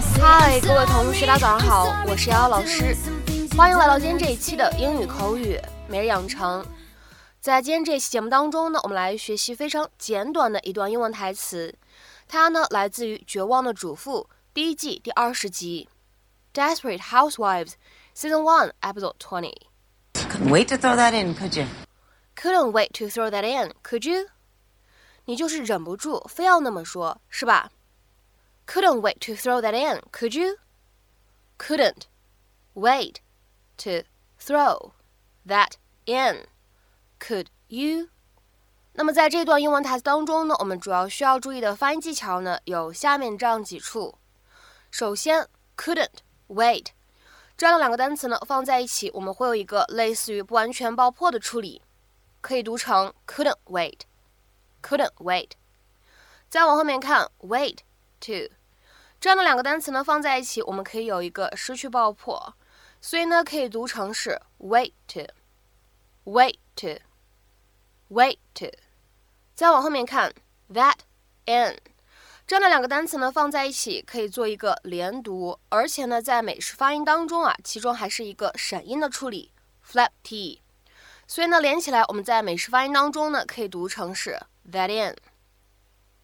嗨，各位同学，大家早上好，我是瑶瑶老师，欢迎来到今天这一期的英语口语每日养成。在今天这一期节目当中呢，我们来学习非常简短的一段英文台词，它呢来自于《绝望的主妇》第一季第二十集，《Desperate Housewives》Season One Episode Twenty。Couldn't wait to throw that in, could you? Couldn't wait to throw that in, could you? 你就是忍不住非要那么说，是吧 ？Couldn't wait to throw that in, could you? Couldn't wait to throw that in, could you? 那么在这段英文台词当中呢，我们主要需要注意的发音技巧呢，有下面这样几处。首先，couldn't wait 这样的两个单词呢放在一起，我们会有一个类似于不完全爆破的处理，可以读成 couldn't wait。couldn't wait。再往后面看，wait to 这样的两个单词呢放在一起，我们可以有一个失去爆破，所以呢可以读成是 wait，wait，wait。再往后面看，that in 这样的两个单词呢放在一起可以做一个连读，而且呢在美式发音当中啊，其中还是一个闪音的处理，flap t。所以呢连起来，我们在美式发音当中呢可以读成是。that in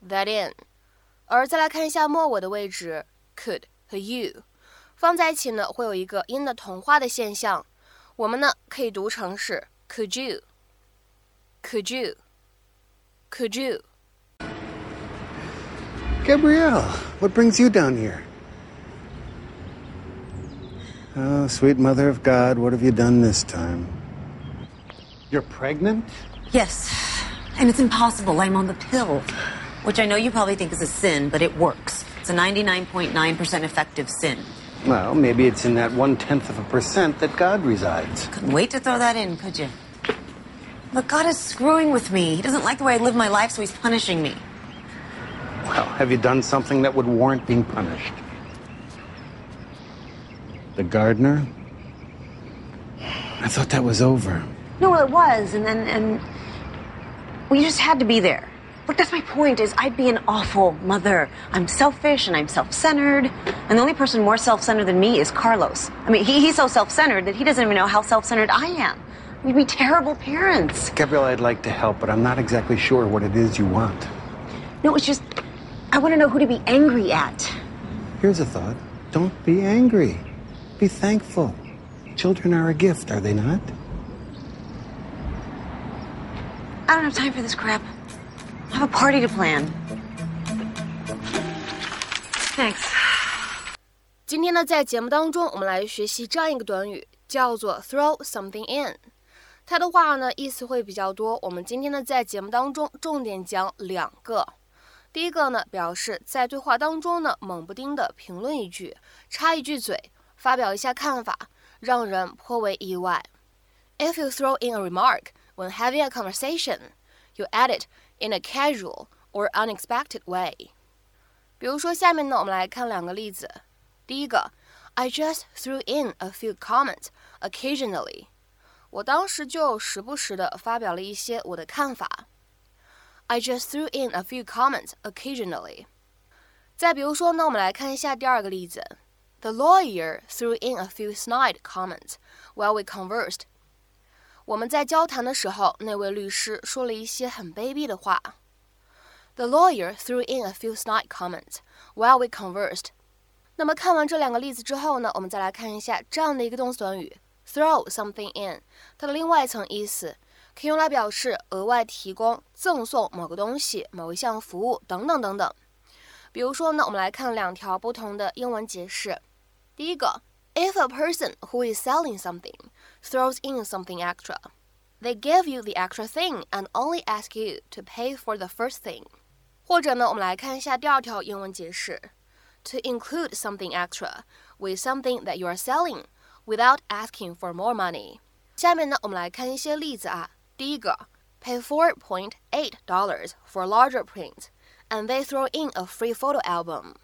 that in，而再来看一下末尾的位置，could 和 you 放在一起呢，会有一个音的同化的现象。我们呢可以读成是 could you could you could you。Gabrielle, what brings you down here? Oh, sweet mother of God, what have you done this time? You're pregnant? Yes. And it's impossible. I'm on the pill, which I know you probably think is a sin, but it works. It's a 99.9% effective sin. Well, maybe it's in that one tenth of a percent that God resides. Couldn't wait to throw that in, could you? But God is screwing with me. He doesn't like the way I live my life, so he's punishing me. Well, have you done something that would warrant being punished? The gardener? I thought that was over. No, well, it was, and then and well, you just had to be there. Look, that's my point is I'd be an awful mother. I'm selfish and I'm self-centered. And the only person more self-centered than me is Carlos. I mean, he, he's so self-centered that he doesn't even know how self-centered I am. We'd be terrible parents. Gabrielle, I'd like to help, but I'm not exactly sure what it is you want. No, it's just I want to know who to be angry at. Here's a thought. Don't be angry. Be thankful. Children are a gift, are they not? I don't have time for this crap. Have a party to plan. Thanks. 今天呢，在节目当中，我们来学习这样一个短语，叫做 throw something in。它的话呢，意思会比较多。我们今天呢，在节目当中重点讲两个。第一个呢，表示在对话当中呢，猛不丁的评论一句，插一句嘴，发表一下看法，让人颇为意外。If you throw in a remark when having a conversation, you add it in a casual or unexpected way. 比如说，下面呢，我们来看两个例子。第一个，I just threw in a few comments occasionally。我当时就时不时的发表了一些我的看法。I just threw in a few comments occasionally。再比如说呢，我们来看一下第二个例子。The lawyer threw in a few snide comments while we conversed 我们在交谈的时候，那位律师说了一些很卑鄙的话。The lawyer threw in a few snide comments while we conversed。那么看完这两个例子之后呢，我们再来看一下这样的一个动词短语 throw something in，它的另外一层意思可以用来表示额外提供、赠送某个东西、某一项服务等等等等。比如说呢，我们来看两条不同的英文解释。第一个。If a person who is selling something throws in something extra, they give you the extra thing and only ask you to pay for the first thing. 或者呢，我们来看一下第二条英文解释：to include something extra with something that you are selling without asking for more money。下面呢，我们来看一些例子啊。第一个，pay four point eight dollars for larger print, and they throw in a free photo album。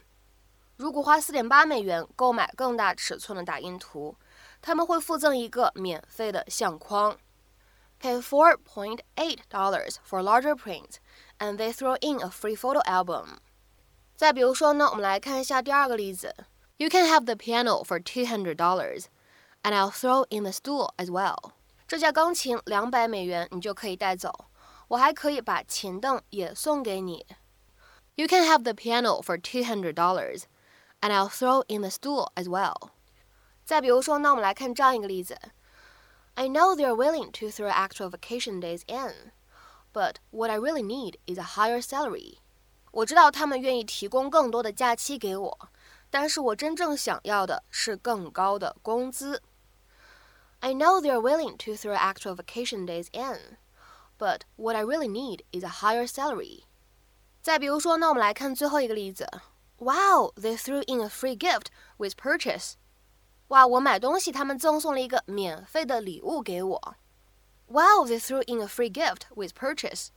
如果花四点八美元购买更大尺寸的打印图， 他们会附赠一个免费的相框。Pay four point eight dollars for larger print, and they throw in a free photo album. 再比如说呢，我们来看一下第二个例子：You can have the piano for two hundred dollars, and I'll throw in the stool as well。这架钢琴两百美元，你就可以带走，我还可以把琴凳也送给你。You can have the piano for two hundred dollars, and I'll throw in the stool as well。 再比如说呢，我们来看这样一个例子：I know they're willing to throw extra vacation days in, but what I really need is a higher salary。我知道他们愿意提供更多的假期给我，但是我真正想要的是更高的工资。I know they're willing to throw extra vacation days in, but what I really need is a higher salary. 再比如说，那我们来看最后一个例子。Wow, they threw in a free gift with purchase. 哇，我买东西，他们赠送了一个免费的礼物给我。Wow, they threw in a free gift with purchase.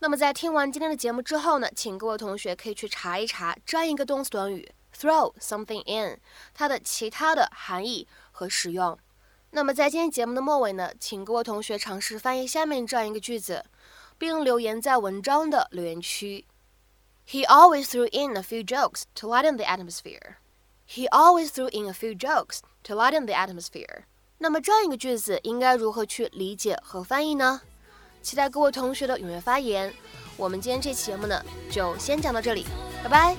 那么在听完今天的节目之后呢，请各位同学可以去查一查这样一个动词短语 throw something in 它的其他的含义和使用。那么在今天节目的末尾呢，请各位同学尝试翻译下面这样一个句子，并留言在文章的留言区。He always threw in a few jokes to lighten the atmosphere. He always threw in a few jokes to lighten the atmosphere. 那么这样一个句子应该如何去理解和翻译呢？期待各位同学的踊跃发言。我们今天这期节目呢，就先讲到这里，拜拜。